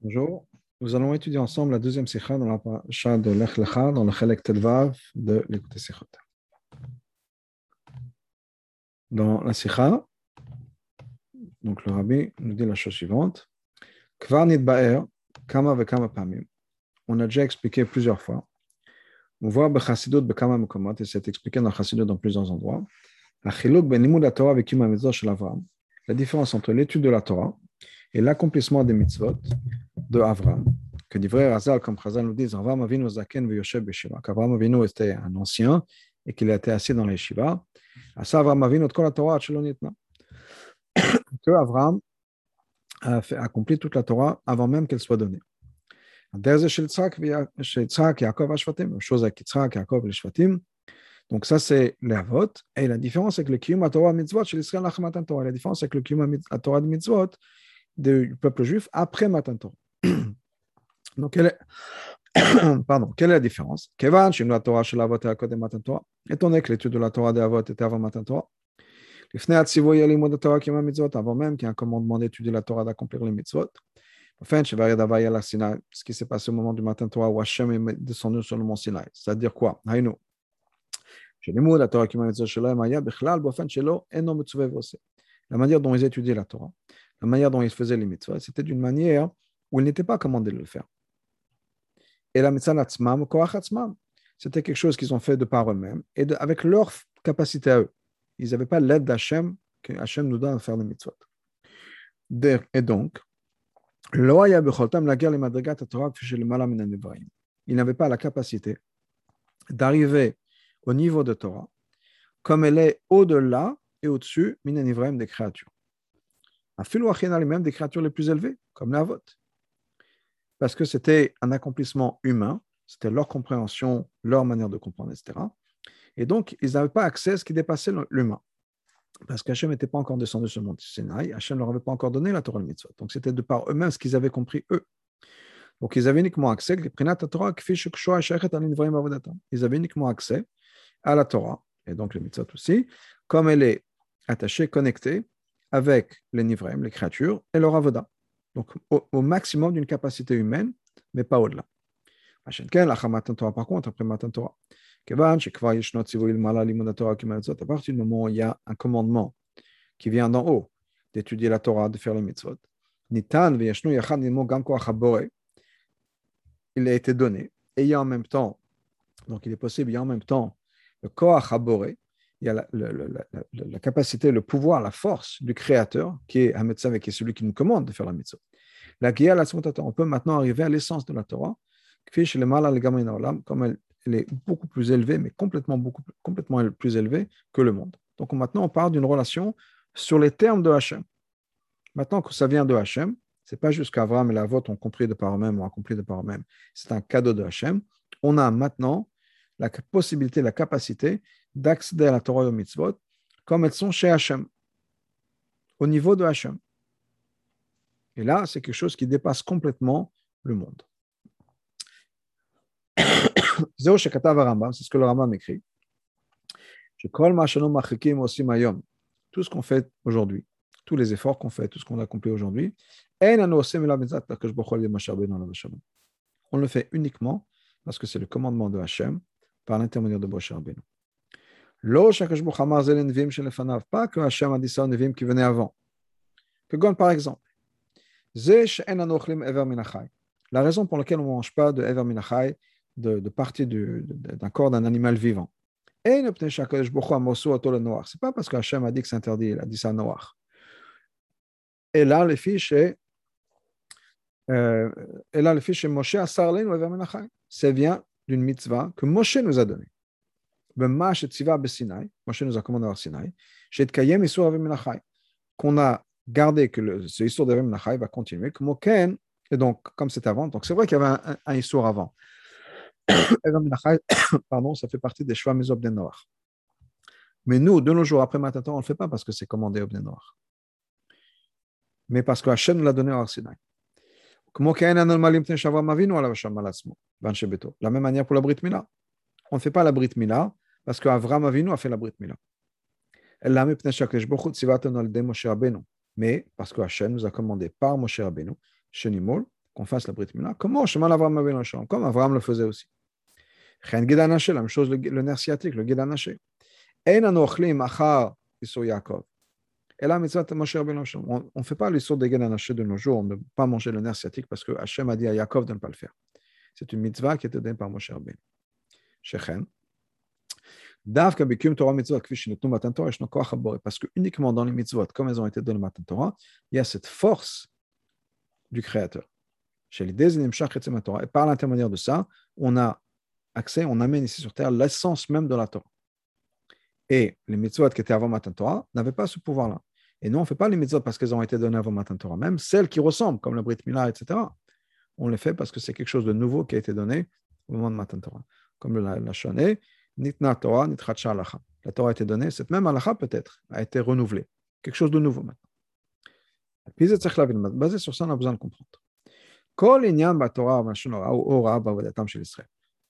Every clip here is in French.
Bonjour. Nous allons étudier ensemble la deuxième sikha dans la paracha de Lech Lecha, dans le Chelek Tedvav de l'écouter Sikhot. Dans la sikha, donc le rabbi nous dit la chose suivante. Kvar nidba'er, kama vekama pamim. On a déjà expliqué plusieurs fois. On voit bechassidut bekama mekomot, et c'est expliqué dans chassidut dans plusieurs endroits. La différence entre l'étude de la Torah et l'accomplissement des mitzvot de Avram, que dit vrai Razal, comme Razal nous dit, Avram Avinu Zaken V'Yoshev Beshiva, qu'Avram Avinu était un ancien et qu'il était assis dans les Shiva. À ça, Avram Avinu, tout la Torah, Nitna. Que Avram a accompli toute la Torah avant même qu'elle soit donnée. Chose avec Yitzhak, Yaakov et les Shvatim. Donc ça, c'est l'Avot. Et la différence avec le Kiyum Torah Mitzvot chez l'Israël Torah. La différence avec le Kiyum Torah Mitzvot du peuple juif après Matan Torah. Donc, quelle est, pardon, quelle est la différence? Kevan, la Torah, Torah, étant donné que l'étude de la Torah des Avot était avant Matan Torah, avant même qu'il y ait un commandement d'étudier la Torah, d'accomplir les mitzvot. Ce qui s'est passé au moment du matin Torah où Hachem est descendu sur le mont Sinai. C'est-à-dire quoi? La manière dont ils étudiaient la Torah la manière dont ils faisaient les mitzvahs, c'était d'une manière où il n'était pas commandé de le faire. Et la mitzvah c'était quelque chose qu'ils ont fait de par eux-mêmes et avec leur capacité à eux. Ils n'avaient pas l'aide d'Hachem que Hachem nous donne à faire les mitzvot. Et donc, ils n'avaient pas la capacité d'arriver au niveau de Torah comme elle est au-delà et au-dessus des créatures même des créatures les plus élevées, comme la vôtre. Parce que c'était un accomplissement humain, c'était leur compréhension, leur manière de comprendre, etc. Et donc, ils n'avaient pas accès à ce qui dépassait l'humain. Parce qu'Hachem n'était pas encore descendu sur le mont Sinaï, Hachem ne leur avait pas encore donné la Torah mitzvah. Donc, c'était de par eux-mêmes ce qu'ils avaient compris eux. Donc, ils avaient uniquement accès, ils avaient uniquement accès à la Torah, et donc le mitzvah aussi, comme elle est attachée, connectée avec les nivrem, les créatures, et leur avoda. Donc, au, maximum d'une capacité humaine, mais pas au-delà. Par contre, après Matan Torah, à partir du moment où il y a un commandement qui vient d'en haut, d'étudier la Torah, de faire les mitzvot, il a été donné, et il y a en même temps, donc il est possible, il y a en même temps le Koach il y a la, capacité, le pouvoir, la force du Créateur, qui est Hametzav qui est celui qui nous commande de faire la mitzvah. La la on peut maintenant arriver à l'essence de la Torah, comme elle, est beaucoup plus élevée, mais complètement, beaucoup, plus élevée que le monde. Donc maintenant, on parle d'une relation sur les termes de Hachem. Maintenant que ça vient de Hachem, ce n'est pas juste qu'Abraham et la vôtre ont compris de par eux-mêmes, ont accompli de par eux-mêmes. C'est un cadeau de Hachem. On a maintenant la possibilité, la capacité d'accéder à la Torah et aux mitzvot comme elles sont chez Hachem, au niveau de Hachem. Et là, c'est quelque chose qui dépasse complètement le monde. c'est ce que le Rambam écrit. Tout ce qu'on fait aujourd'hui, tous les efforts qu'on fait, tout ce qu'on a accompli aujourd'hui, on le fait uniquement parce que c'est le commandement de Hachem par l'intermédiaire de Moshe Rabbeinu. Pas que Hachem a dit ça aux qui venaient avant. Que par exemple, la raison pour laquelle on ne mange pas de Ever Minachai, de, de partie d'un corps d'un animal vivant. Ce n'est pas parce que Hachem a dit que c'est interdit, il a dit ça noir. Et là, les fiches, et là, les fiches, Moshe a sarlé Ever Minachai. Ça vient d'une mitzvah que Moshe nous a donnée. Moshe nous a commandé à Sinaï, qu'on a gardé que le, ce histoire de Menachai va continuer, et donc, comme c'est avant, donc c'est vrai qu'il y avait un, histoire avant. pardon, ça fait partie des choix Mesob des Noirs. Mais nous, de nos jours, après Matan on ne le fait pas parce que c'est commandé au Noirs. Mais parce que Hachem l'a donné à Sinaï. La même manière pour la Brit Mila. On ne fait pas la Brit Mila parce qu'Avram Avinu a fait la Brit Mila. Mais parce que Hachem nous a commandé par Moshe Rabbeinu, qu'on fasse la Brit Mila, Shema Avram comme Avram le faisait aussi. Chen la même chose le, nerf sciatique, le Gid Anaché. Ein anochlim achar Isur Yaakov. Et là. On ne fait pas l'histoire des Gid Anaché de nos jours, on ne peut pas manger le nerf sciatique parce que Hachem a dit à Yaakov de ne pas le faire. C'est une mitzvah qui était donnée par Moshe Rabbeinu. Shechen. Parce que uniquement dans les mitzvot, comme elles ont été données Matan Torah, il y a cette force du Créateur. Et par l'intermédiaire de ça, on a accès, on amène ici sur terre l'essence même de la Torah. Et les mitzvot qui étaient avant Matan Torah n'avaient pas ce pouvoir-là. Et nous, on ne fait pas les mitzvot parce qu'elles ont été données avant Matan Torah, même celles qui ressemblent, comme le Brit Milah, etc. On les fait parce que c'est quelque chose de nouveau qui a été donné au moment de Matan Torah. Comme la, la Shoné, Nitna Torah, Nitratcha Alacha. La Torah a été donnée, cette même Alacha peut-être a été renouvelée. Quelque chose de nouveau maintenant. Basé sur ça, on a besoin de comprendre.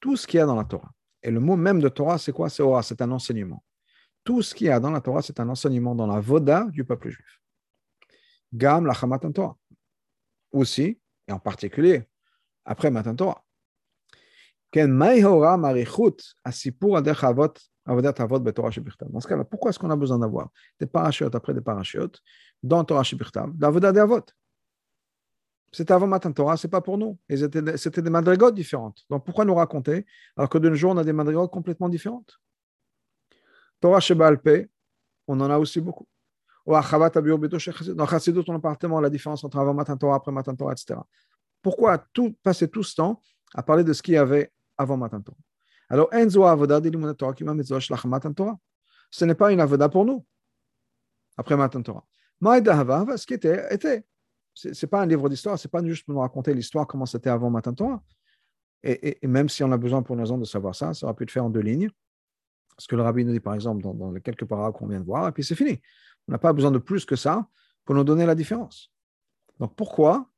Tout ce qu'il y a dans la Torah. Et le mot même de Torah, c'est quoi? C'est Ora, c'est un enseignement. Tout ce qu'il y a dans la Torah, c'est un enseignement dans la Voda du peuple juif. Gam la Torah. Aussi, et en particulier, après Matan Torah. Dans ce cas-là, pourquoi est-ce qu'on a besoin d'avoir des parachutes après des parachutes dans Torah Shibichtav, l'avodat des avot C'était avant Matan Torah, ce n'est pas pour nous. C'était des madrigotes différentes. Donc pourquoi nous raconter alors que de nos on a des madrigotes complètement différentes? Torah Shebalpe, on en a aussi beaucoup. Dans Chassidut, on en parle tellement la différence entre avant Matan Torah, après Matan Torah, etc. Pourquoi passer tout ce temps à parler de ce qu'il y avait avant Matan Torah. Alors, Enzo Avoda Torah? Ce n'est pas une Avoda pour nous, après Matan Torah. Maïda ce qui était, était. Ce n'est pas un livre d'histoire, ce n'est pas juste pour nous raconter l'histoire, comment c'était avant Matan Torah. Et, même si on a besoin pour nous de savoir ça, ça aurait pu être fait en deux lignes. Ce que le rabbi nous dit, par exemple, dans, les quelques paragraphes qu'on vient de voir, et puis c'est fini. On n'a pas besoin de plus que ça pour nous donner la différence. Donc pourquoi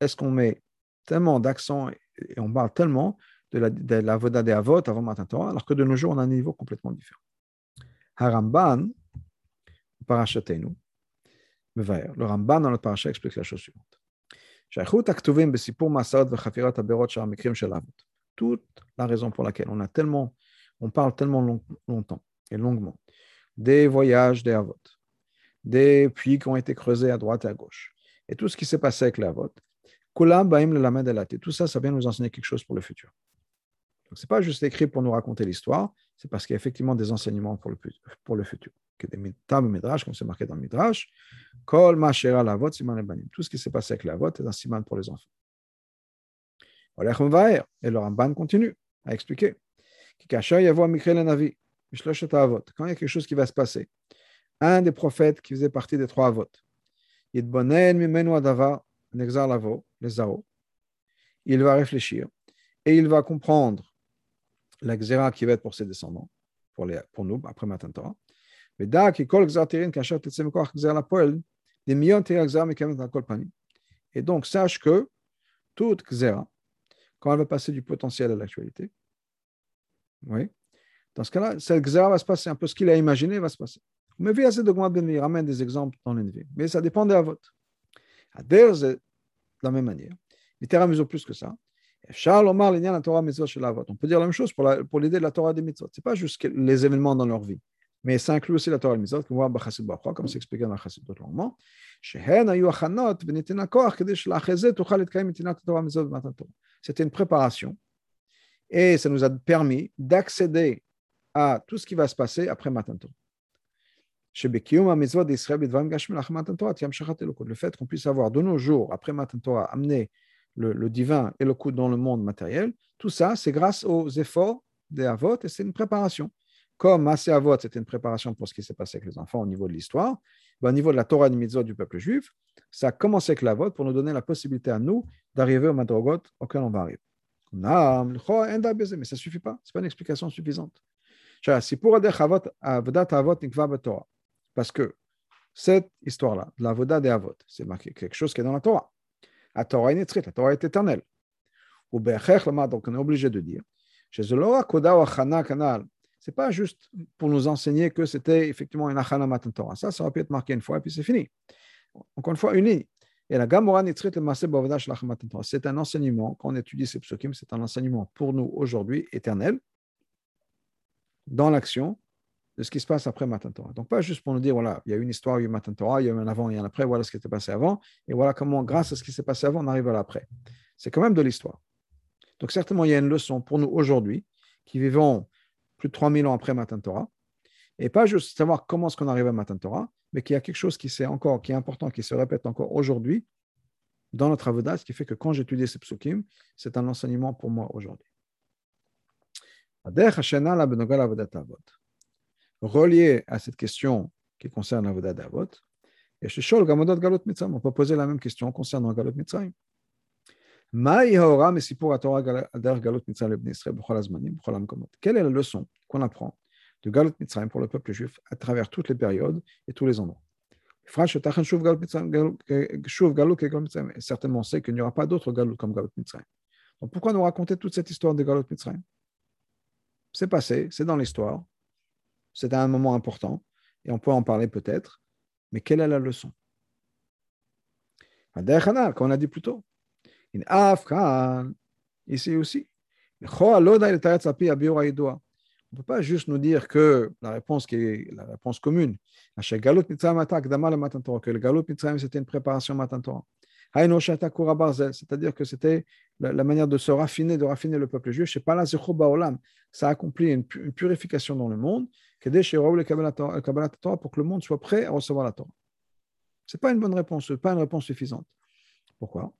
est-ce qu'on met tellement d'accent et on parle tellement de la, de Voda des Avot avant Torah, alors que de nos jours, on a un niveau complètement différent. Haramban, Parachatenu, le Ramban dans notre paracha explique la chose suivante. Toute la raison pour laquelle on a tellement, on parle tellement longtemps et longuement des voyages des Avot, des puits qui ont été creusés à droite et à gauche, et tout ce qui s'est passé avec les Avot, tout ça, ça vient nous enseigner quelque chose pour le futur. Donc, ce n'est pas juste écrit pour nous raconter l'histoire, c'est parce qu'il y a effectivement des enseignements pour le, pour le futur. Des tab midrash, comme c'est marqué dans le midrash, kol siman Tout ce qui s'est passé avec la vote est un siman pour les enfants. Et le Ramban continue à expliquer. Quand il y a quelque chose qui va se passer, un des prophètes qui faisait partie des trois votes, il va réfléchir et il va comprendre la xéra qui va être pour ses descendants, pour, les, nous, après Matan Torah. Et donc, sache que toute xéra, quand elle va passer du potentiel à l'actualité, oui, dans ce cas-là, cette xéra va se passer, un peu ce qu'il a imaginé va se passer. Mais assez de il ramène des exemples dans l'NV. Mais ça dépend des avots. À de la même manière. Littéralement, plus que ça. On peut dire la même chose pour, l'idée de la Torah des mitzvot. Ce n'est pas juste les événements dans leur vie, mais ça inclut aussi la Torah des mitzvot, comme c'est expliqué dans la Chassidut longuement. C'était une préparation et ça nous a permis d'accéder à tout ce qui va se passer après Matan Torah. Le fait qu'on puisse avoir de nos jours, après Matan Torah, amené le, divin et le coup dans le monde matériel, tout ça, c'est grâce aux efforts des Avot et c'est une préparation. Comme Massé Avot, c'était une préparation pour ce qui s'est passé avec les enfants au niveau de l'histoire, ben, au niveau de la Torah et du du peuple juif, ça a commencé avec l'Avot pour nous donner la possibilité à nous d'arriver au Madrogot auquel on va arriver. Mais ça ne suffit pas, ce n'est pas une explication suffisante. Parce que cette histoire-là, de la Voda des Avot, c'est quelque chose qui est dans la Torah. La Torah est la Torah est éternelle. Ou donc on est obligé de dire, chez Kanal, c'est pas juste pour nous enseigner que c'était effectivement une achana matan Torah. Ça, ça aurait pu être marqué une fois et puis c'est fini. Encore une fois, une ligne. Et la Gamora le Masé Torah. C'est un enseignement, quand on étudie ces psukim, c'est un enseignement pour nous aujourd'hui éternel, dans l'action de ce qui se passe après Matan Torah. Donc, pas juste pour nous dire, voilà, il y a une histoire, il y a eu Matan Torah, il y a eu un avant, il y a un après, voilà ce qui s'est passé avant, et voilà comment, grâce à ce qui s'est passé avant, on arrive à l'après. C'est quand même de l'histoire. Donc, certainement, il y a une leçon pour nous aujourd'hui, qui vivons plus de 3000 ans après Matan Torah, et pas juste savoir comment est-ce qu'on arrive à Matan Torah, mais qu'il y a quelque chose qui, encore, qui est important, qui se répète encore aujourd'hui dans notre avodah, ce qui fait que quand j'étudie ces psukim, c'est un enseignement pour moi aujourd'hui. Relié à cette question qui concerne l'avodah d'avot, et chez Shol Gamodot Galot Mitzrayim, on peut poser la même question concernant Galot Mitzrayim. Quelle est la leçon qu'on apprend de Galut Mitzrayim pour le peuple juif à travers toutes les périodes et tous les endroits? certainement on sait qu'il n'y aura pas d'autres Galut comme Galut Mitzrayim. Donc pourquoi nous raconter toute cette histoire de Galut Mitzrayim? C'est passé, c'est dans l'histoire, c'est un moment important et on peut en parler peut-être, mais quelle est la leçon? Comme on a dit plus tôt. Ici aussi. On ne peut pas juste nous dire que la réponse qui est la réponse commune, que le Mitzrayim c'était une préparation Matan Torah. C'est-à-dire que c'était la, manière de se raffiner, de raffiner le peuple juif. C'est pas la Ça a accompli une, purification dans le monde pour que le monde soit prêt à recevoir la Torah. Ce n'est pas une bonne réponse, pas une réponse suffisante. Pourquoi?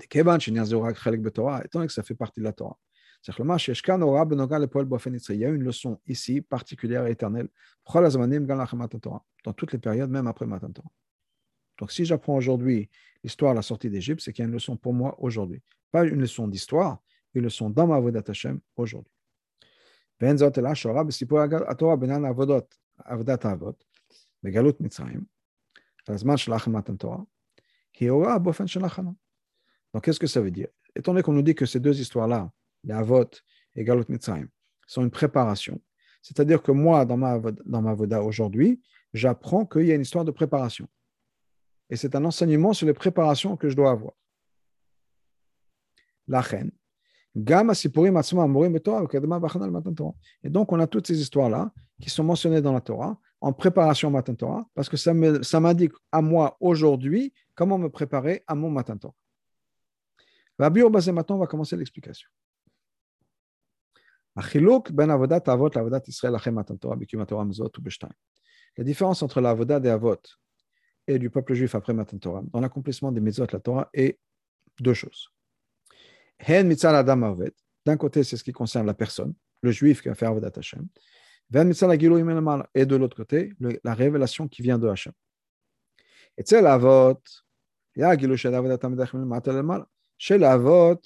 Étant donné que ça fait partie de la Torah. Il y a une leçon ici particulière et éternelle dans toutes les périodes, même après Matan Torah. Donc, si j'apprends aujourd'hui l'histoire de la sortie d'Égypte, c'est qu'il y a une leçon pour moi aujourd'hui. Pas une leçon d'histoire, une leçon dans ma Vodat Hashem aujourd'hui. Donc, qu'est-ce que ça veut dire Étant donné qu'on nous dit que ces deux histoires-là, les Avot et Galot Mitzrayim, sont une préparation. C'est-à-dire que moi, dans ma, dans ma Voda aujourd'hui, j'apprends qu'il y a une histoire de préparation. Et c'est un enseignement sur les préparations que je dois avoir. La. Et donc, on a toutes ces histoires-là qui sont mentionnées dans la Torah en préparation au Torah, parce que ça m'indique à moi aujourd'hui comment me préparer à mon Matan Torah. Maintenant, on va commencer l'explication. Ben la différence entre l'avodat des avot et du peuple juif après Matan Torah, dans l'accomplissement des mitzvot, la Torah, est deux choses. D'un côté, c'est ce qui concerne la personne, le juif qui a fait avodat Hashem. Et de l'autre côté, la révélation qui vient de Hashem. Et c'est l'avot. Chez l'avot,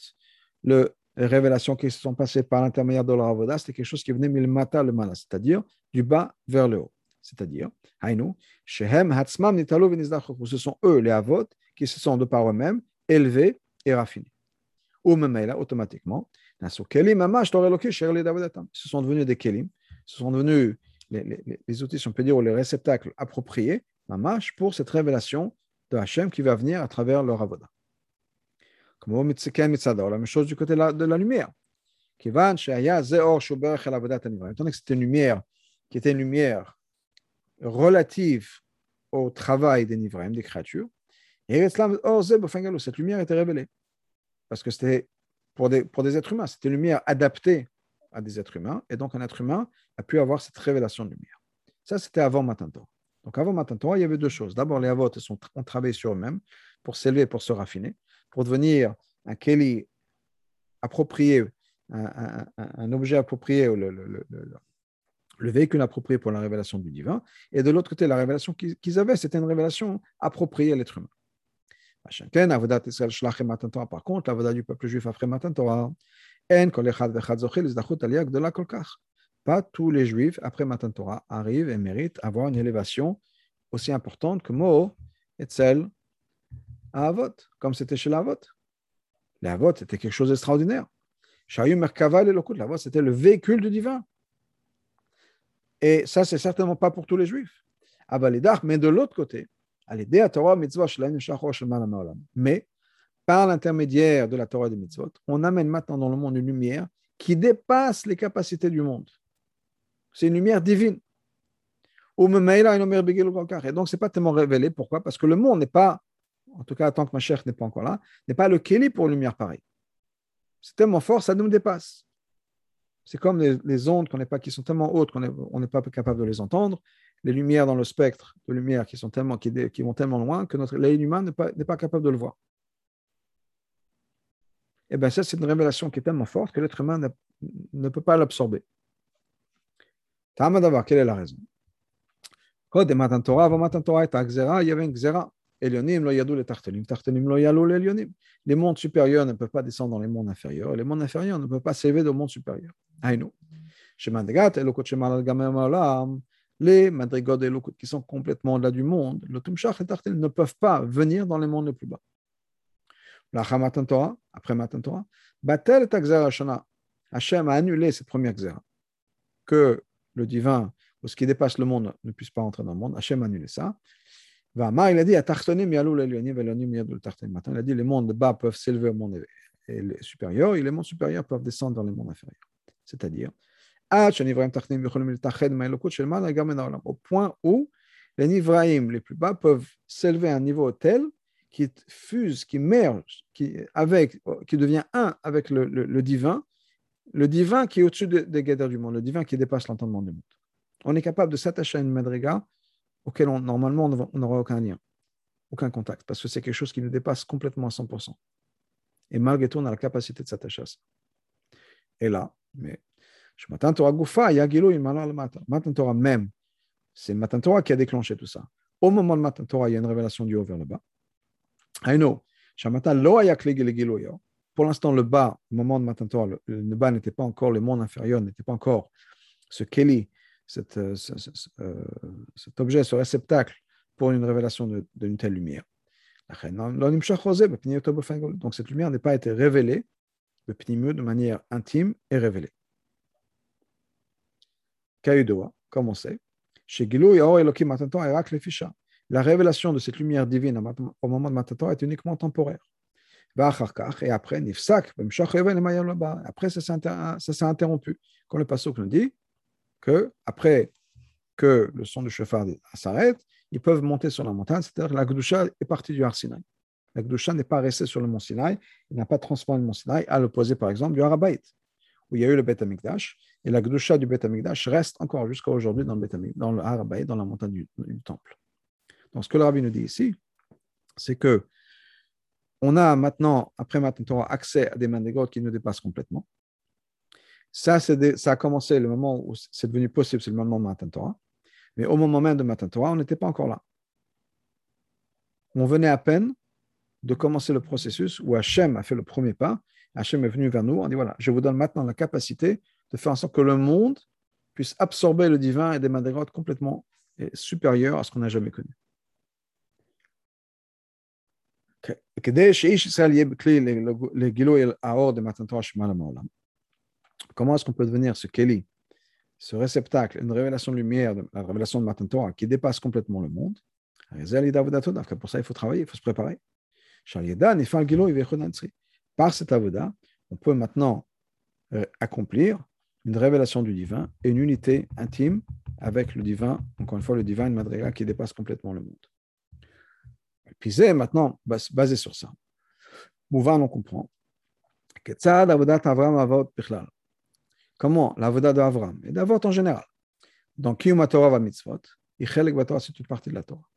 le les révélations qui se sont passées par l'intermédiaire de leur avoda, c'était quelque chose qui venait le mala, c'est-à-dire du bas vers le haut. C'est-à-dire, shehem hatzmam ce sont eux, les avot, qui se sont de par eux-mêmes élevés et raffinés. Ou même là, automatiquement, ce sont devenus des kelim, ce sont devenus les, outils, si on peut dire, ou les réceptacles appropriés, mamash, pour cette révélation de Hachem qui va venir à travers leur avoda. La même chose du côté de la, lumière. Étant que c'était une lumière qui était une lumière relative au travail des Nivraim, des créatures, et cette lumière était révélée. Parce que c'était pour des, pour des êtres humains, c'était une lumière adaptée à des êtres humains, et donc un être humain a pu avoir cette révélation de lumière. Ça, c'était avant Matan Donc avant Matan il y avait deux choses. D'abord, les avots ont travaillé sur eux-mêmes pour s'élever, pour se raffiner pour devenir un keli approprié, un, objet approprié, le, véhicule approprié pour la révélation du divin. Et de l'autre côté, la révélation qu'ils avaient, c'était une révélation appropriée à l'être humain. Par contre, l'avodat du peuple juif après Matan Torah, pas tous les juifs après Matan Torah arrivent et méritent avoir une élévation aussi importante que Mo et celle à Avot, comme c'était chez l'Avot. L'Avot, c'était quelque chose d'extraordinaire. L'Avot, c'était le véhicule du divin. Et ça, c'est certainement pas pour tous les juifs. Mais de l'autre côté, Mais, par l'intermédiaire de la Torah des mitzvot, on amène maintenant dans le monde une lumière qui dépasse les capacités du monde. C'est une lumière divine. Donc, ce n'est pas tellement révélé. Pourquoi? Parce que le monde n'est pas, en tout cas, tant que ma chère n'est pas encore là, n'est pas le Kéli pour une lumière pareille. C'est tellement fort, ça nous dépasse. C'est comme les, ondes qu'on pas, qui sont tellement hautes qu'on n'est pas capable de les entendre, les lumières dans le spectre de lumière qui, sont tellement, qui, vont tellement loin que notre l'œil humain n'est pas, pas, capable de le voir. Et eh bien ça, c'est une révélation qui est tellement forte que l'être humain ne, peut pas l'absorber. d'abord, quelle est la raison? Matan Torah, il y avait une Xera. Les mondes supérieurs ne peuvent pas descendre dans les mondes inférieurs, les mondes inférieurs ne peuvent pas s'élever dans le monde supérieur. Aïnou. Les madrigot et elokot qui sont complètement au-delà du monde, le tumshach et tartenim ne peuvent pas venir dans les mondes les plus bas. La Matan Torah, après Matan Torah, batel et Xera Shana. Hachem a annulé cette première Xera. Que le divin, ou ce qui dépasse le monde, ne puisse pas entrer dans le monde. Hachem a annulé ça. Il a dit, il a dit, les mondes bas peuvent s'élever au monde supérieur et les mondes supérieurs peuvent descendre dans les mondes inférieurs. C'est-à-dire, au point où les Nivraïm les plus bas peuvent s'élever à un niveau tel qui fuse, qui merge, qui, avec, devient un avec le, divin, le divin qui est au-dessus des, des du monde, le divin qui dépasse l'entendement du monde. On est capable de s'attacher à une madriga auquel normalement on n'aura aucun lien, aucun contact, parce que c'est quelque chose qui nous dépasse complètement à 100%. Et malgré tout, on a la capacité de s'attacher à ça. Et là, mais m'attends Torah Goufa, Yagilo, il le matin. Matan Torah même, c'est Matan Torah qui a déclenché tout ça. Au moment de Matan Torah, il y a une révélation du haut vers le bas. I know. Pour l'instant, le bas, au moment de Matan Torah, le, bas n'était pas encore, le monde inférieur n'était pas encore ce Keli euh, euh, cet objet, ce réceptacle pour une révélation d'une telle lumière. Donc cette lumière n'a pas été révélée, le de manière intime et révélée. Comme on sait, chez la révélation de cette lumière divine au moment de Matator est uniquement temporaire. Et après, après ça s'est interrompu. Comme le passage nous dit, que après que le son du chauffard s'arrête, ils peuvent monter sur la montagne, c'est-à-dire que la Gdusha est partie du Har Sinai. La Gdusha n'est pas restée sur le mont Sinai, il n'a pas transformé le mont Sinai, à l'opposé par exemple du Harabait, où il y a eu le Beth Amikdash, et la Gdusha du Beth Amikdash reste encore jusqu'à aujourd'hui dans le, dans le dans la montagne du, temple. Donc ce que le rabbi nous dit ici, c'est que on a maintenant, après maintenant, accès à des des qui nous dépassent complètement. Ça, ça a commencé le moment où c'est devenu possible, c'est le moment de Matan Torah. Mais au moment même de Matan Torah, on n'était pas encore là. On venait à peine de commencer le processus où Hachem a fait le premier pas. Hachem est venu vers nous. On dit voilà, je vous donne maintenant la capacité de faire en sorte que le monde puisse absorber le divin et des madrigotes complètement supérieures à ce qu'on n'a jamais connu. Comment est-ce qu'on peut devenir ce Kelly, ce réceptacle, une révélation de lumière, la révélation de Matan Torah qui dépasse complètement le monde? Pour ça, il faut travailler, il faut se préparer. Par cet avoda, on peut maintenant euh, accomplir une révélation du divin et une unité intime avec le divin, encore une fois, le divin, madriga qui dépasse complètement le monde. C'est maintenant basé sur ça. Mouvan, on comprend. Comment L'avoda d'Avram et d'Avot en général? Donc, Kiyum Torah va mitzvot, Ichelek Torah, c'est une partie de la Torah.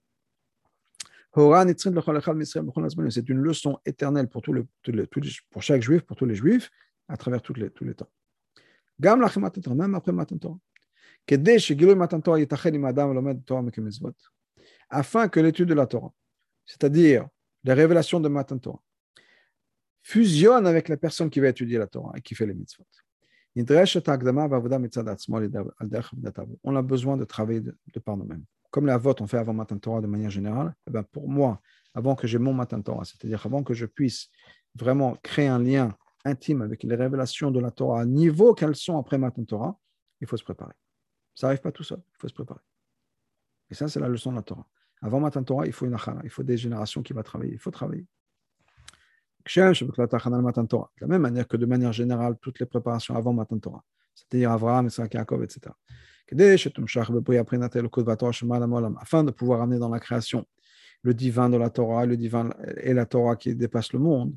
C'est une leçon éternelle pour, tout le, pour chaque juif, pour tous les juifs, à travers tous les, tous les temps. Même après Matan Torah. Afin que l'étude de la Torah, c'est-à-dire les révélations de Matan Torah, fusionne avec la personne qui va étudier la Torah et qui fait les mitzvot. On a besoin de travailler de, par nous-mêmes. Comme la vote on fait avant Matan Torah de manière générale, eh ben pour moi, avant que j'ai mon Matan Torah, c'est-à-dire avant que je puisse vraiment créer un lien intime avec les révélations de la Torah à niveau qu'elles sont après Matan Torah, il faut se préparer. Ça n'arrive pas tout seul, il faut se préparer. Et ça, c'est la leçon de la Torah. Avant Matan Torah, il faut une achana, il faut des générations qui vont travailler, il faut travailler. De la même manière que de manière générale, toutes les préparations avant Matan Torah, c'est-à-dire Abraham, Isaac, Yaakov, etc. Afin de pouvoir amener dans la création le divin de la Torah, le divin et la Torah qui dépasse le monde.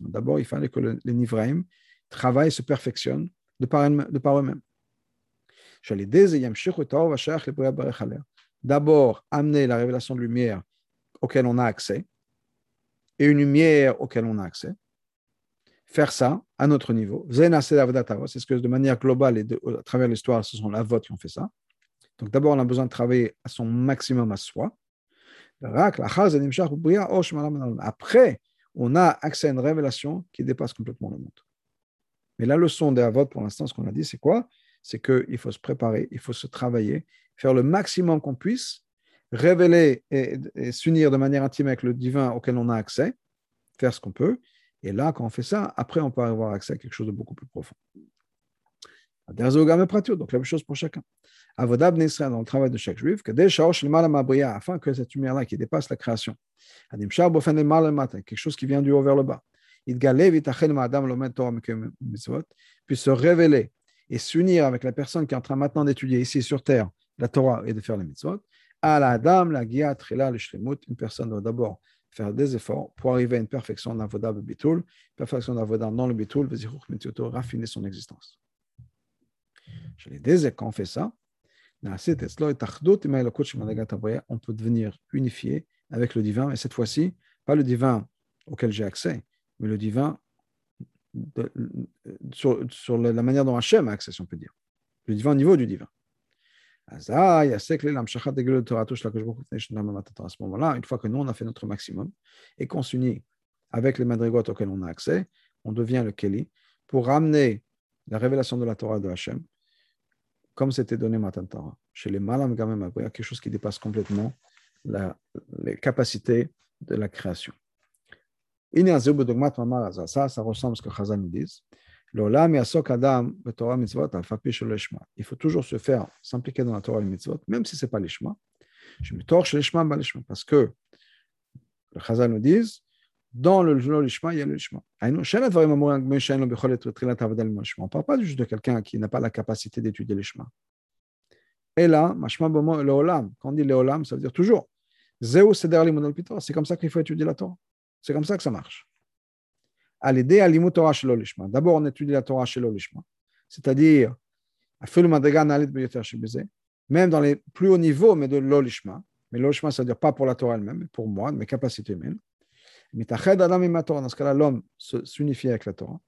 D'abord, il fallait que les Nivraim travaillent se perfectionnent de par, eux-mêmes. D'abord, amener la révélation de lumière auquel on a accès et une lumière auquel on a accès. Faire ça à notre niveau. C'est ce que de manière globale et à travers l'histoire, ce sont la vote qui ont fait ça. Donc d'abord, on a besoin de travailler à son maximum à soi. Après, on a accès à une révélation qui dépasse complètement le monde. Mais la leçon des Avot, pour l'instant, ce qu'on a dit, c'est quoi? C'est qu'il faut se préparer, il faut se travailler, faire le maximum qu'on puisse, révéler et, s'unir de manière intime avec le divin auquel on a accès, faire ce qu'on peut. Et là, quand on fait ça, après, on peut avoir accès à quelque chose de beaucoup plus profond. Donc, la même chose pour chacun. Avodab Israël dans le travail de chaque juif, afin que cette lumière-là qui dépasse la création, quelque chose qui vient du haut vers le bas, puisse se révéler et s'unir avec la personne qui est en train maintenant d'étudier ici sur terre la Torah et de faire les mitzvot, à la dame, la guia, le shlemut, une personne doit d'abord faire des efforts pour arriver à une perfection d'avodah bitul, perfection d'avodah dans le bitul, raffiner son existence. Je les disais, quand on fait ça, on peut devenir unifié avec le divin, et cette fois-ci, pas le divin auquel j'ai accès, mais le divin sur, sur, la manière dont Hachem a accès, si on peut dire. Le divin au niveau du divin. À ce moment-là, une fois que nous, on a fait notre maximum et qu'on s'unit avec les madrigotes auxquels on a accès, on devient le Keli pour ramener la révélation de la Torah de Hachem comme c'était donné Matan. Chez les Malam Gamem il y a quelque chose qui dépasse complètement la, les capacités de la création. Ça, ça ressemble à ce que Chazal nous dit. Il faut toujours se faire, s'impliquer dans la Torah et les mitzvot, même si ce n'est pas l'ishma. Je me torche l'ishma, parce que le Chazal nous dit, dans le l'ishma, il y a l'ishma. On ne parle pas juste de quelqu'un qui n'a pas la capacité d'étudier l'ishma. Et là, quand on dit l'olam, ça veut dire toujours. C'est comme ça qu'il faut étudier la Torah. C'est comme ça que ça marche. D'abord, on étudie la Torah chez l'olishma, c'est-à-dire, même dans les plus hauts niveaux, mais de l'olishma. Mais l'olishma, ça veut dire pas pour la Torah elle-même, mais pour moi, mes capacités humaines. Dans ce cas-là, l'homme s'unifie avec la Torah.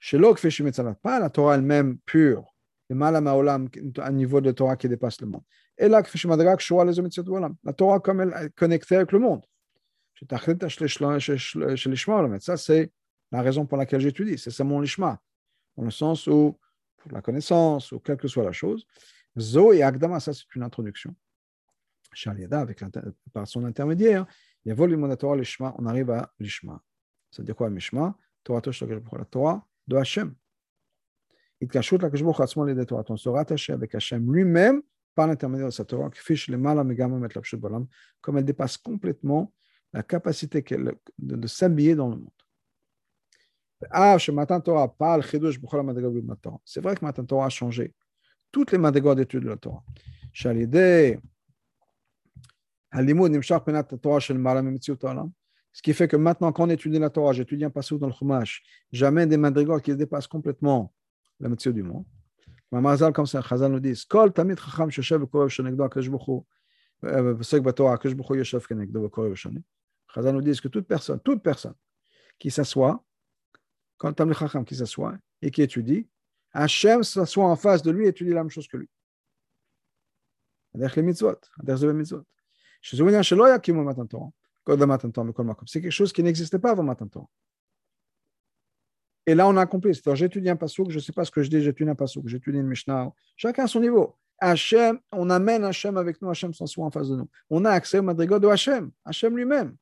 Chez pas la Torah elle-même pure, un niveau de Torah qui dépasse le monde. Et là, la Torah comme elle est connectée avec le monde. Ça, c'est la raison pour laquelle j'étudie. C'est ça mon lishma. Dans le sens où, pour la connaissance, ou quelle que soit la chose, Zo et Agdama, ça c'est une introduction. Shaliada, avec par son intermédiaire, il y a volume Torah, lishma, on arrive à lishma. Ça veut dire quoi, lishma Torah la Torah de Hachem. Il la les Torah. On se rattache avec Hachem lui-même par l'intermédiaire de sa Torah, qui fiche les mal comme elle dépasse complètement la capacité de, de s'habiller dans le monde. Ah, c'est vrai que Matan Torah a changé toutes les madrigos d'études de la Torah. Ce qui fait que maintenant, quand on étudie la Torah, j'étudie un passage dans le Chumash, j'amène des madrigos qui dépassent complètement la métier du monde. Mamazal, comme ça, Chazal nous dit, Skol tamid chacham shoshev v'korev shenegdo akash b'chu, v'sek b'torah akash b'chu yoshev kenegdo v'korev shoneg. Chazal nous dit que toute personne, toute personne qui s'assoit, quand Tam Chacham qui s'assoit et qui étudie, Hachem s'assoit en face de lui et étudie la même chose que lui. C'est quelque chose qui n'existait pas avant Matan Torah. Et là, on a compris. C'est-à-dire, j'étudie un pasouk, je ne sais pas ce que je dis, j'étudie un pasouk, j'étudie une Mishnah. Chacun à son niveau. Hachem, on amène Hachem avec nous, Hachem s'assoit en face de nous. On a accès au madrigot de Hachem, Hachem lui-même.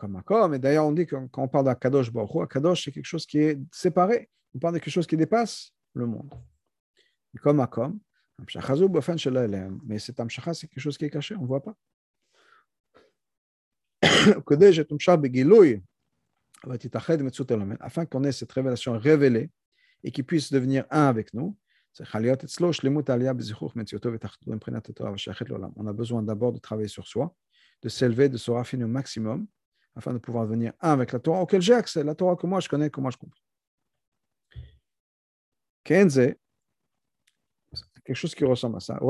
Comme comme. Et d'ailleurs, on dit que quand on parle d'Akadosh Baruch Akadosh, c'est quelque chose qui est séparé. On parle de quelque chose qui dépasse le monde. comme à comme, mais cet amshacha, c'est quelque chose qui est caché, on ne voit pas. afin qu'on ait cette révélation révélée et qu'il puisse devenir un avec nous, on a besoin d'abord de travailler sur soi, de s'élever, de se raffiner au maximum, afin de pouvoir devenir un avec la Torah auquel j'ai accès, la Torah que moi je connais, que moi je comprends. Kenze, quelque chose qui ressemble à ça. On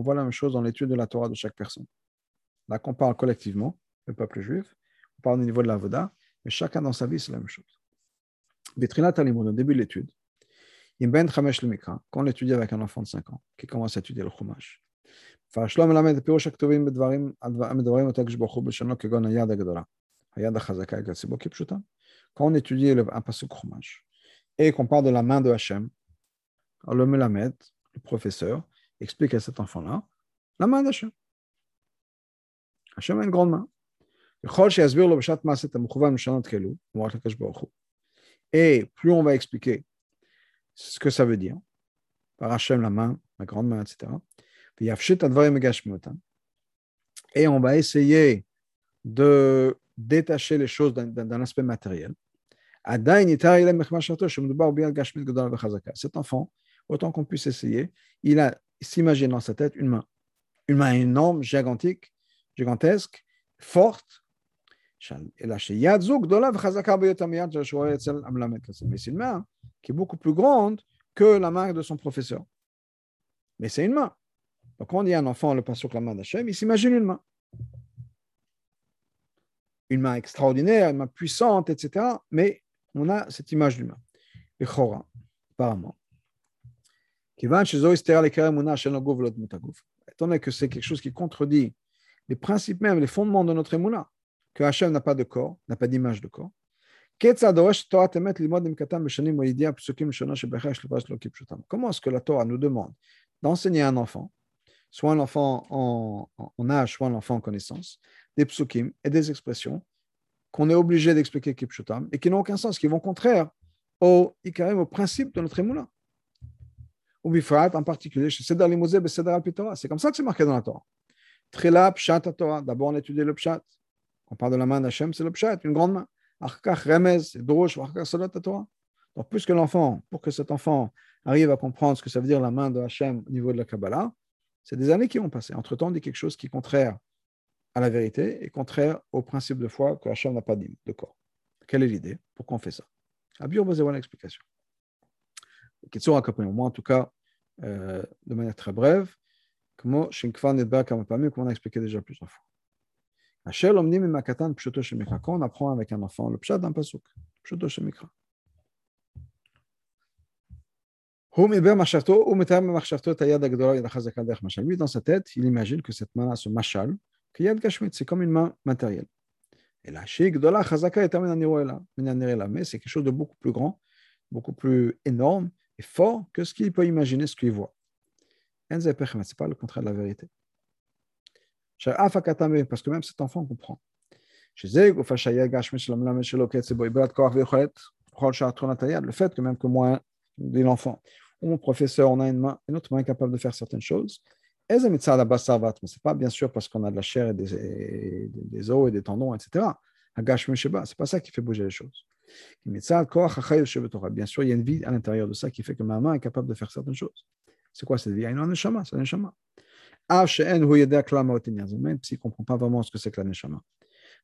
voit la même chose dans l'étude de la Torah de chaque personne. Là qu'on parle collectivement, le peuple juif, on parle au niveau de la Voda, mais chacun dans sa vie, c'est la même chose. Au début de l'étude, ben quand on étudie avec un enfant de 5 ans, qui commence à étudier le chumash, quand on étudie un chumash et qu'on parle de la main de Hachem, le professeur, explique à cet enfant-là la main d'Hachem. Hachem a une grande main. Et plus on va expliquer ce que ça veut dire, par Hachem la main, la grande main, etc. Et on va essayer de détacher les choses d'un aspect matériel. Cet enfant, autant qu'on puisse essayer, il, a, s'imagine dans sa tête une main. Une main énorme, gigantique, gigantesque, forte. Mais c'est une main qui est beaucoup plus grande que la main de son professeur. Mais c'est une main. Donc, quand on dit un enfant, le pas sur la main d'Hachem, il s'imagine une main. Une main extraordinaire, une main puissante, etc. Mais on a cette image d'une main. Le Chora, apparemment. Étant donné que c'est quelque chose qui contredit les principes même, les fondements de notre émouna, que Hachem n'a pas de corps, n'a pas d'image de corps, comment est-ce que la Torah nous demande d'enseigner à un enfant, soit un enfant en, âge, soit un enfant en connaissance, des psukim et des expressions qu'on est obligé d'expliquer kipshutam et qui n'ont aucun sens, qui vont contraire au, au principe de notre émouna ou bifrat en particulier chez. C'est comme ça que c'est marqué dans la Torah. Trila Pshat Torah. D'abord, on étudie le Pshat. On parle de la main d'Hachem, c'est le Pshat, une grande main. Archach Remez, Drosh, Archach Salat Torah. Donc, plus que l'enfant, pour que cet enfant arrive à comprendre ce que ça veut dire la main de Hachem au niveau de la Kabbalah, c'est des années qui vont passer. Entre-temps, on dit quelque chose qui est contraire à la vérité et contraire au principe de foi que Hachem n'a pas dit de corps. Quelle est l'idée? Pourquoi on fait ça? Abiyur une explication. Moi, en tout cas, euh, de manière très brève, comme on a expliqué déjà plusieurs fois. On apprend avec un enfant le pshat d'un pasuk, pshuto shemikra. Lui, dans sa tête, il imagine que cette main-là, ce machal, c'est comme une main matérielle. Et la mais c'est quelque chose de beaucoup plus grand, beaucoup plus énorme, est fort que ce qu'il peut imaginer, ce qu'il voit. Ce n'est pas le contraire de la vérité. Parce que même cet enfant comprend. Le fait que même que moi, l'enfant, ou mon professeur, on a une main, une autre main capable de faire certaines choses, mais ce n'est pas bien sûr parce qu'on a de la chair et des, os et des tendons, etc. Ce n'est pas ça qui fait bouger les choses. Bien sûr, il y a une vie à l'intérieur de ça qui fait que ma main est capable de faire certaines choses. C'est quoi cette vie? Il y a une neshama, c'est neshama. Même s'il ne comprend pas vraiment ce que c'est que la neshama.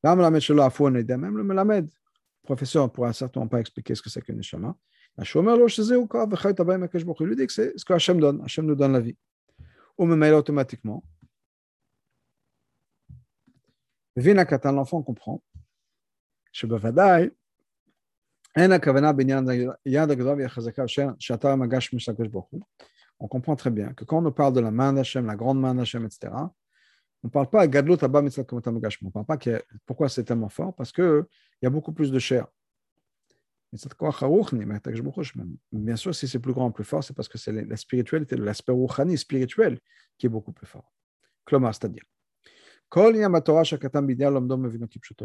Le professeur ne pourra certainement pas expliquer ce que c'est que la neshama. Il lui dit que c'est ce que Hachem donne. Hachem nous donne la vie. Ou me mêle automatiquement. L'enfant comprend. On comprend très bien que quand on parle de la main d'Hachem, la grande main d'Hachem, etc., on ne parle pas à Abba Mitzvah On ne parle pas pourquoi c'est tellement fort, parce qu'il y a beaucoup plus de chair. Bien sûr, si c'est plus grand, plus fort, c'est parce que c'est la spiritualité, l'aspect rouchani spirituel qui est beaucoup plus fort. C'est-à-dire.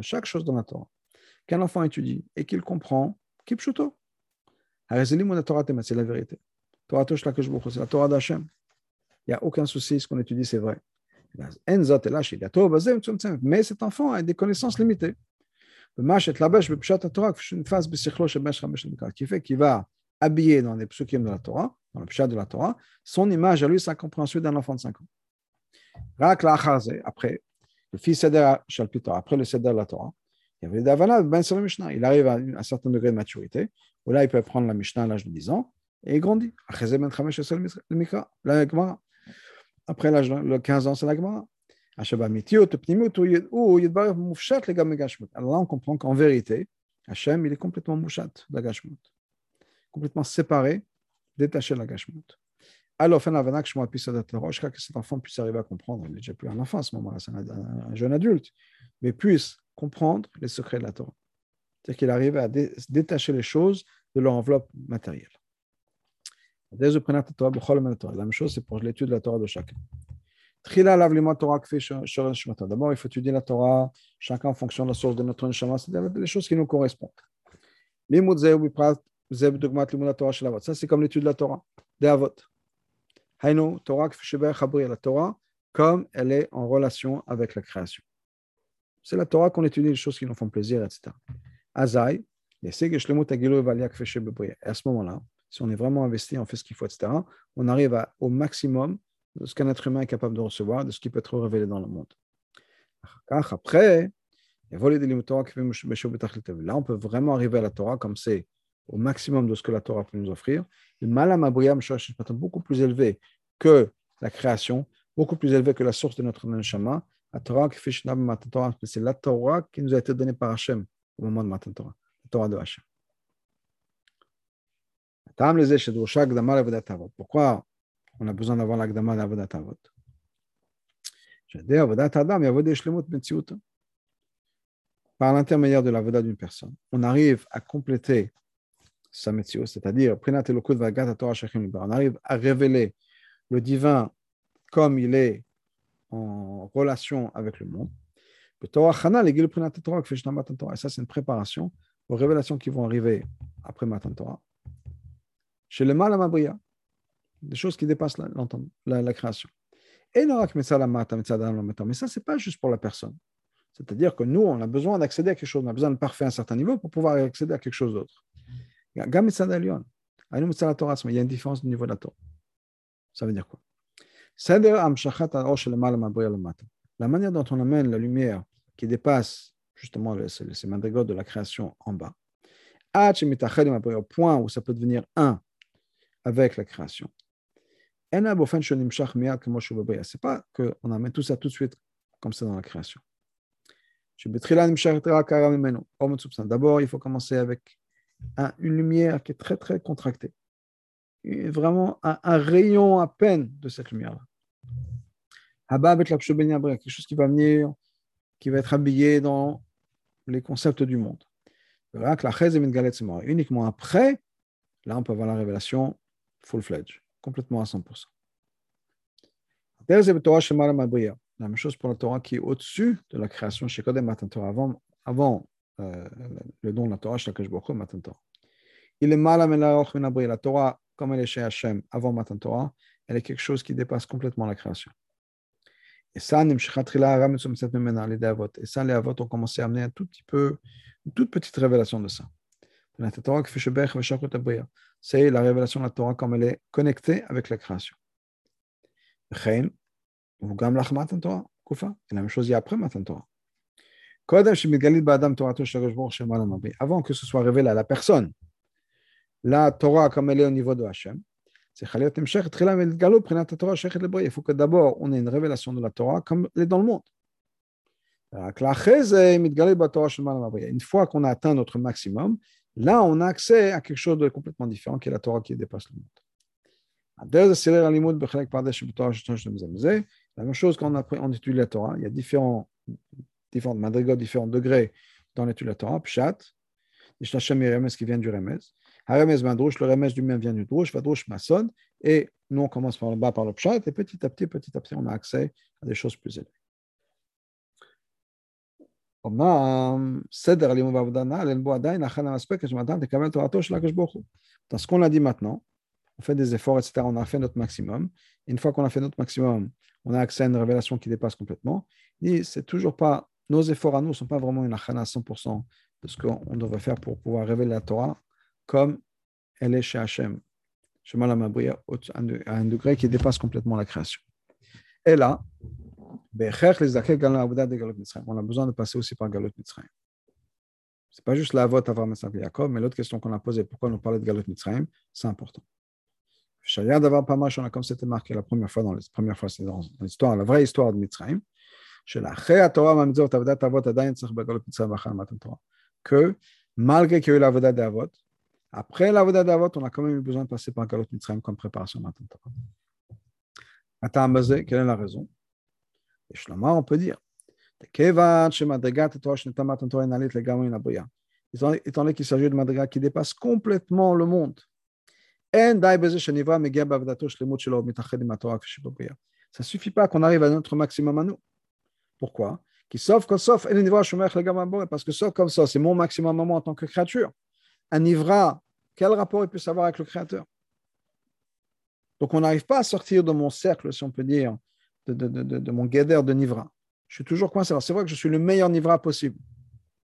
Chaque chose dans la Torah qu'un enfant étudie et qu'il comprend, c'est la vérité. C'est la Torah d'Hachem. Il n'y a aucun souci, ce qu'on étudie, c'est vrai. Mais cet enfant a des connaissances limitées. Qui fait qu'il va habiller dans les psukim de la Torah, dans le pshat de la Torah, son image à lui, sa compréhension d'un enfant de 5 ans. Après, le fils Seder après le Seder de la Torah, il y avait Ben Mishnah. Il arrive à un certain degré de maturité, où là, il peut prendre la Mishnah à l'âge de 10 ans, et il grandit. Après l'âge de 15 ans, c'est la Gemara. Alors là, on comprend qu'en vérité, Hachem, il est complètement mouchat de la. Complètement séparé, détaché de la Gashmut. Alors, jusqu'à que cet enfant puisse arriver à comprendre, il n'est déjà plus un enfant à ce moment-là, c'est un, jeune adulte, mais puisse comprendre les secrets de la Torah. C'est-à-dire qu'il arrive à détacher les choses de leur enveloppe matérielle. La même chose, c'est pour l'étude de la Torah de chacun. D'abord, il faut étudier la Torah, chacun en fonction de la source de notre neshama, c'est-à-dire les choses qui nous correspondent. Ça, c'est comme l'étude de la Torah, des avot. La Torah, comme elle est en relation avec la création. C'est la Torah qu'on étudie les choses qui nous font plaisir, etc. Azaï, et à ce moment-là, si on est vraiment investi, on fait ce qu'il faut, etc., on arrive au maximum de ce qu'un être humain est capable de recevoir, de ce qui peut être révélé dans le monde. Après, là, on peut vraiment arriver à la Torah comme c'est au maximum de ce que la Torah peut nous offrir. Le beaucoup plus élevé que la création, beaucoup plus élevé que la source de notre neshama. La Torah, c'est la Torah qui nous a été donnée par Hachem au moment de Matan Torah, la Torah de Hachem. Pourquoi on a besoin d'avoir l'agdama d'Avodat Avot Par l'intermédiaire de l'avodat d'une personne, on arrive à compléter sa métier, c'est-à-dire on arrive à révéler le divin comme il est en relation avec le monde. Et ça, c'est une préparation aux révélations qui vont arriver après Matan Torah. Chez le mal à des choses qui dépassent la, la, la création. Et mais ça, c'est pas juste pour la personne. C'est-à-dire que nous, on a besoin d'accéder à quelque chose, on a besoin de parfait à un certain niveau pour pouvoir accéder à quelque chose d'autre. Il y a une différence du niveau de la Torah. Ça veut dire quoi? La manière dont on amène la lumière qui dépasse justement ces madrigaux de la création en bas, au point où ça peut devenir un avec la création. Ce n'est pas qu'on amène tout ça tout de suite comme ça dans la création. D'abord, il faut commencer avec une lumière qui est très très contractée vraiment un, un, rayon à peine de cette lumière-là. Quelque chose qui va venir, qui va être habillé dans les concepts du monde. Uniquement après, là, on peut avoir la révélation full-fledged, complètement à 100%. La même chose pour la Torah qui est au-dessus de la création chez Kodem Torah, avant, avant euh, le don de la Torah chez Akashboko Matan Torah. Il est mal à la Torah comme elle est chez Hachem avant Matan Torah, elle est quelque chose qui dépasse complètement la création. Et ça, et ça, les Avot ont commencé à amener un tout petit peu, une toute petite révélation de ça. C'est la révélation de la Torah comme elle est connectée avec la création. Et la même chose il y a après Matan Torah. Avant que ce soit révélé à la personne, la Torah comme elle est au niveau de Hachem. Il faut que d'abord on ait une révélation de la Torah comme elle est dans le monde. Une fois qu'on a atteint notre maximum, là on a accès à quelque chose de complètement différent qui est la Torah qui dépasse le monde. La même chose quand on, on étudie la Torah, il y a différents, différentes madrigos, différents degrés dans l'étude de la Torah. Pshat, qui viennent du Remes. Haremes Madrouche, le Remes du même vient du Drouche, Vadrouche Mason, et nous on commence par le bas par le Pshat, et petit à petit, petit à petit, on a accès à des choses plus élevées. אמנם סדר הלימוד בעבודה נעל אין בו עדיין הכנה מספקת שמאדם תקבל תורתו של הקדוש ברוך הוא. dans ce qu'on a dit maintenant, on fait des efforts, etc. On a fait notre maximum. une fois qu'on a fait notre maximum, on a accès à une révélation qui dépasse complètement. Et c'est toujours pas, nos efforts à nous ne sont pas vraiment une achana à 100% de ce qu'on devrait faire pour pouvoir révéler la Torah comme elle est chez Hachem, chez Malam à un degré qui dépasse complètement la création. Et là, on a besoin de passer aussi par Galot Mitzrayim. Ce n'est pas juste la vote Avram et Jacob, mais l'autre question qu'on a posée, pourquoi nous parler de Galot Mitzrayim, c'est important. Shaya d'avoir pas mal, comme c'était marqué la première fois dans première fois, c'est dans l'histoire, la vraie histoire de Mitzrayim. Que malgré qu'il y a eu la voda d'Avot, après la voda d'Avot, on a quand même eu besoin de passer par Galot Mitzrayim comme préparation Matan Torah. Quelle est la raison Et Shlomo, on peut dire étant donné qu'il s'agit de madriga qui dépasse complètement le monde. Ça ne suffit pas qu'on arrive à notre maximum à nous. Pourquoi parce que sauf comme ça, c'est mon maximum à moi en tant que créature. Un Nivra, quel rapport il peut savoir avec le Créateur Donc on n'arrive pas à sortir de mon cercle, si on peut dire, de, de, de, de mon guédère de Nivra. Je suis toujours coincé. c'est vrai que je suis le meilleur Nivra possible,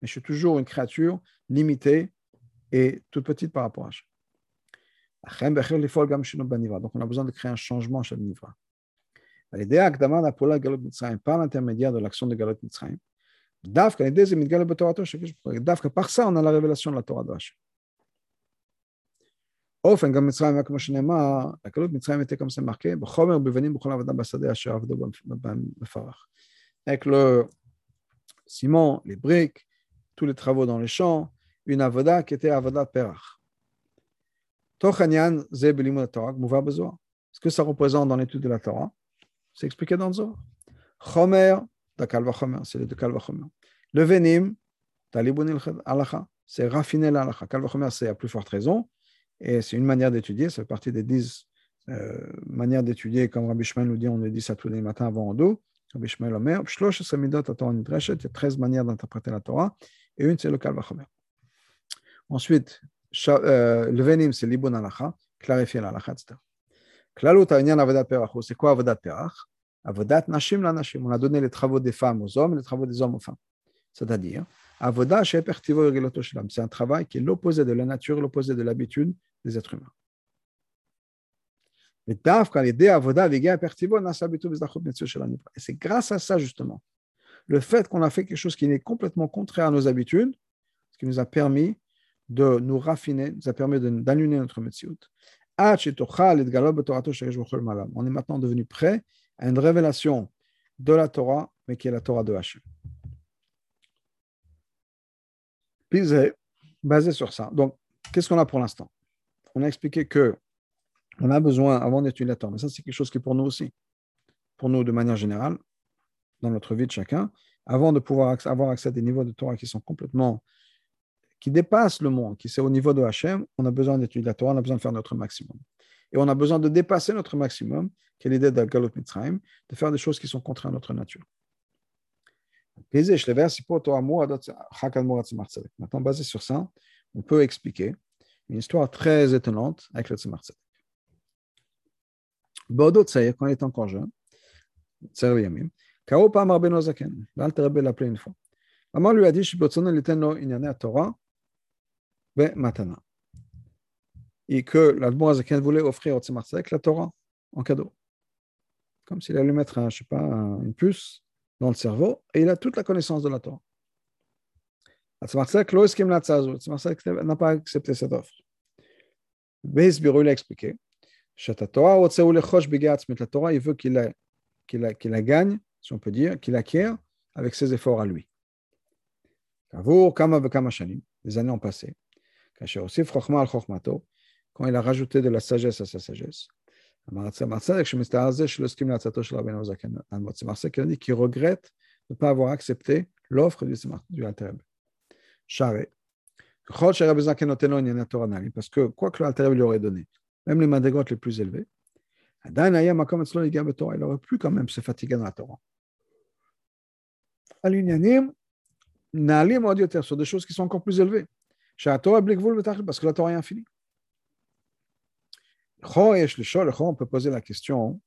mais je suis toujours une créature limitée et toute petite par rapport à ça. Donc, on a besoin de créer un changement chez le Nivra. Par l'intermédiaire de l'action de Galot Mitzrayim, par ça, on a la révélation de la Torah de Hachem. אופן, גם מצרים, כמו שנאמר, הקלות מצרים הייתה כמו שמרקה, בחומר ובבנים בכל עבודה בשדה אשר עבדו בפרח. Avec le ciment, les briques, tous les travaux dans les champs, une avoda qui était avoda perach. Tochanyan zebelimut Torah, mouva bezoar. Ce que ça représente dans l'étude de la Torah, c'est expliqué dans le Zohar. Chomer, Dakal Chomer, c'est le Dakal Chomer. Le Venim, Talibun Alacha, c'est raffiner l'Alacha. Kal Chomer, c'est à plus forte raison, et c'est une manière d'étudier, ça fait partie des dix euh, manières d'étudier, comme Rabbi Shmuel nous dit, on le dit ça tous les matins avant dos. Rabbi Shmuel Omer, il y a 13 manières d'interpréter la Torah, et une c'est le Kal Chomer. Ensuite, euh, le Venim, c'est l'Ibun Alacha, clarifier l'Alacha, etc. C'est quoi Avodat Perach? Avodat Nashim la Nashim. On a donné les travaux des femmes aux hommes et les travaux des hommes aux femmes. C'est-à-dire, Avodat C'est un travail qui est l'opposé de la nature, l'opposé de l'habitude des êtres humains. Et c'est grâce à ça, justement, le fait qu'on a fait quelque chose qui est complètement contraire à nos habitudes, ce qui nous a permis de nous raffiner, nous a permis d'annuler notre métier. On est maintenant devenu prêt à une révélation de la Torah, mais qui est la Torah de Hachem. Basé sur ça. Donc, qu'est-ce qu'on a pour l'instant? On a expliqué que on a besoin, avant d'étudier la Torah, mais ça c'est quelque chose qui est pour nous aussi, pour nous de manière générale, dans notre vie de chacun, avant de pouvoir avoir accès à des niveaux de Torah qui sont complètement qui dépasse le monde, qui c'est au niveau de Hachem, on a besoin d'étudier la Torah, on a besoin de faire notre maximum. Et on a besoin de dépasser notre maximum, qui est l'idée de Galot Mitzrayim, de faire des choses qui sont contraires à notre nature. Maintenant, basé sur ça, on peut expliquer une histoire très étonnante avec le Tzemar Tzedek. Bodo quand il est encore jeune, Tsaïr Yamim, Kao Pam Rabbeinu Zaken, Rebbe une fois. Maman lui a dit, il était Inyane Torah, Matana. Et que l'Admor Azaken voulait offrir au Tzemar la Torah en cadeau. Comme s'il allait mettre, je sais pas, une puce dans le cerveau et il a toute la connaissance de la Torah. Tzemar n'a pas accepté cette offre. Beis Birou l'a expliqué. La Torah, il veut qu'il la, la gagne, si on peut dire, qu'il acquiert avec ses efforts à lui. Les années ont passé quand il a rajouté de la sagesse à sa sagesse. Marseille qui regrette de ne pas avoir accepté l'offre du Altereb. Charé. Parce que quoi que l'Altereb lui aurait donné, même les madrigotes les plus élevés, il aurait pu quand même se fatiguer dans la Torah. Sur des choses qui sont encore plus élevées. Parce que la Torah est infinie. On peut poser la question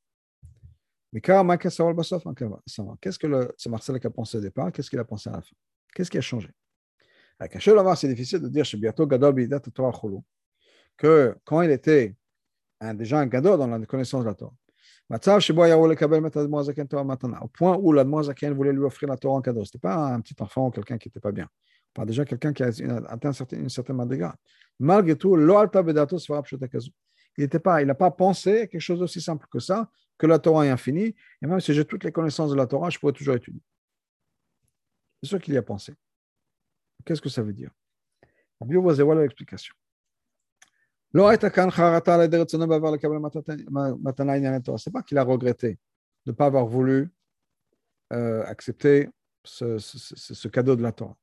mais qu'est-ce que Marcel a pensé au départ Qu'est-ce qu'il a pensé à la fin? Qu'est-ce qui a changé? C'est difficile de dire que quand il était déjà un gado dans la connaissance de la Torah, au point où l'Admoazaken voulait lui offrir la Torah en cadeau. Ce n'était pas un petit enfant ou quelqu'un qui n'était pas bien. Pas déjà quelqu'un qui a atteint une certaine madriga. Malgré tout, il n'a pas, pensé à quelque chose d'aussi simple que ça, que la Torah est infinie, et même si j'ai toutes les connaissances de la Torah, je pourrais toujours étudier. C'est sûr qu'il y a pensé. Qu'est-ce que ça veut dire? Voilà l'explication. Ce n'est pas qu'il a regretté de ne pas avoir voulu euh, accepter ce, ce, ce, ce, cadeau de la Torah.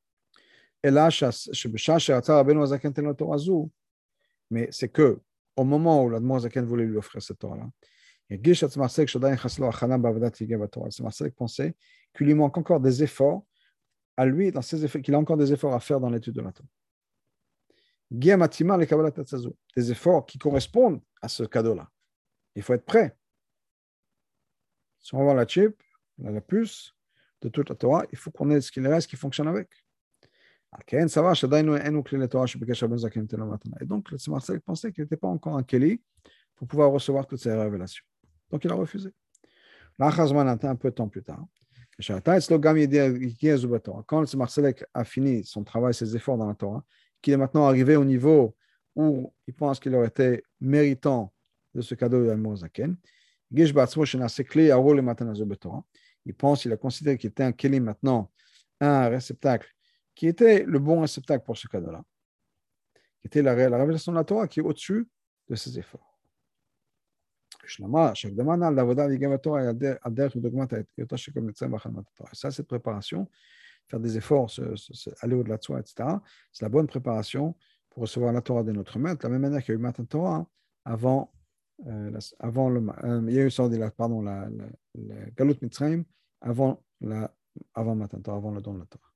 Mais c'est que au moment où l'Admozaken voulait lui offrir cette Torah-là, qui pensait qu'il lui manque encore des efforts à lui, dans ses efforts, qu'il a encore des efforts à faire dans l'étude de la Torah. Des efforts qui correspondent à ce cadeau-là. Il faut être prêt. Si on voir la chip, la puce de toute la Torah, il faut qu'on ait ce qu'il reste qui fonctionne avec. Et donc, le Marcel pensait qu'il n'était pas encore un Kelly pour pouvoir recevoir toutes ces révélations. Donc, il a refusé. un peu de temps plus tard, quand le Marcelek a fini son travail, ses efforts dans la Torah, qu'il est maintenant arrivé au niveau où il pense qu'il aurait été méritant de ce cadeau de Zaken, il pense, il a considéré qu'il était un Kelly maintenant, un réceptacle qui était le bon réceptacle pour ce cadeau-là, qui était la, la, révélation de la Torah qui est au-dessus de ses efforts. Ça, cette préparation, faire des efforts, aller au-delà de soi, etc., c'est la bonne préparation pour recevoir la Torah de notre maître, de la même manière qu'il y a eu Matan Torah avant, euh, avant le, euh, il y a eu la, la, Galut Mitzrayim avant, avant Matan Torah, avant le don de la Torah.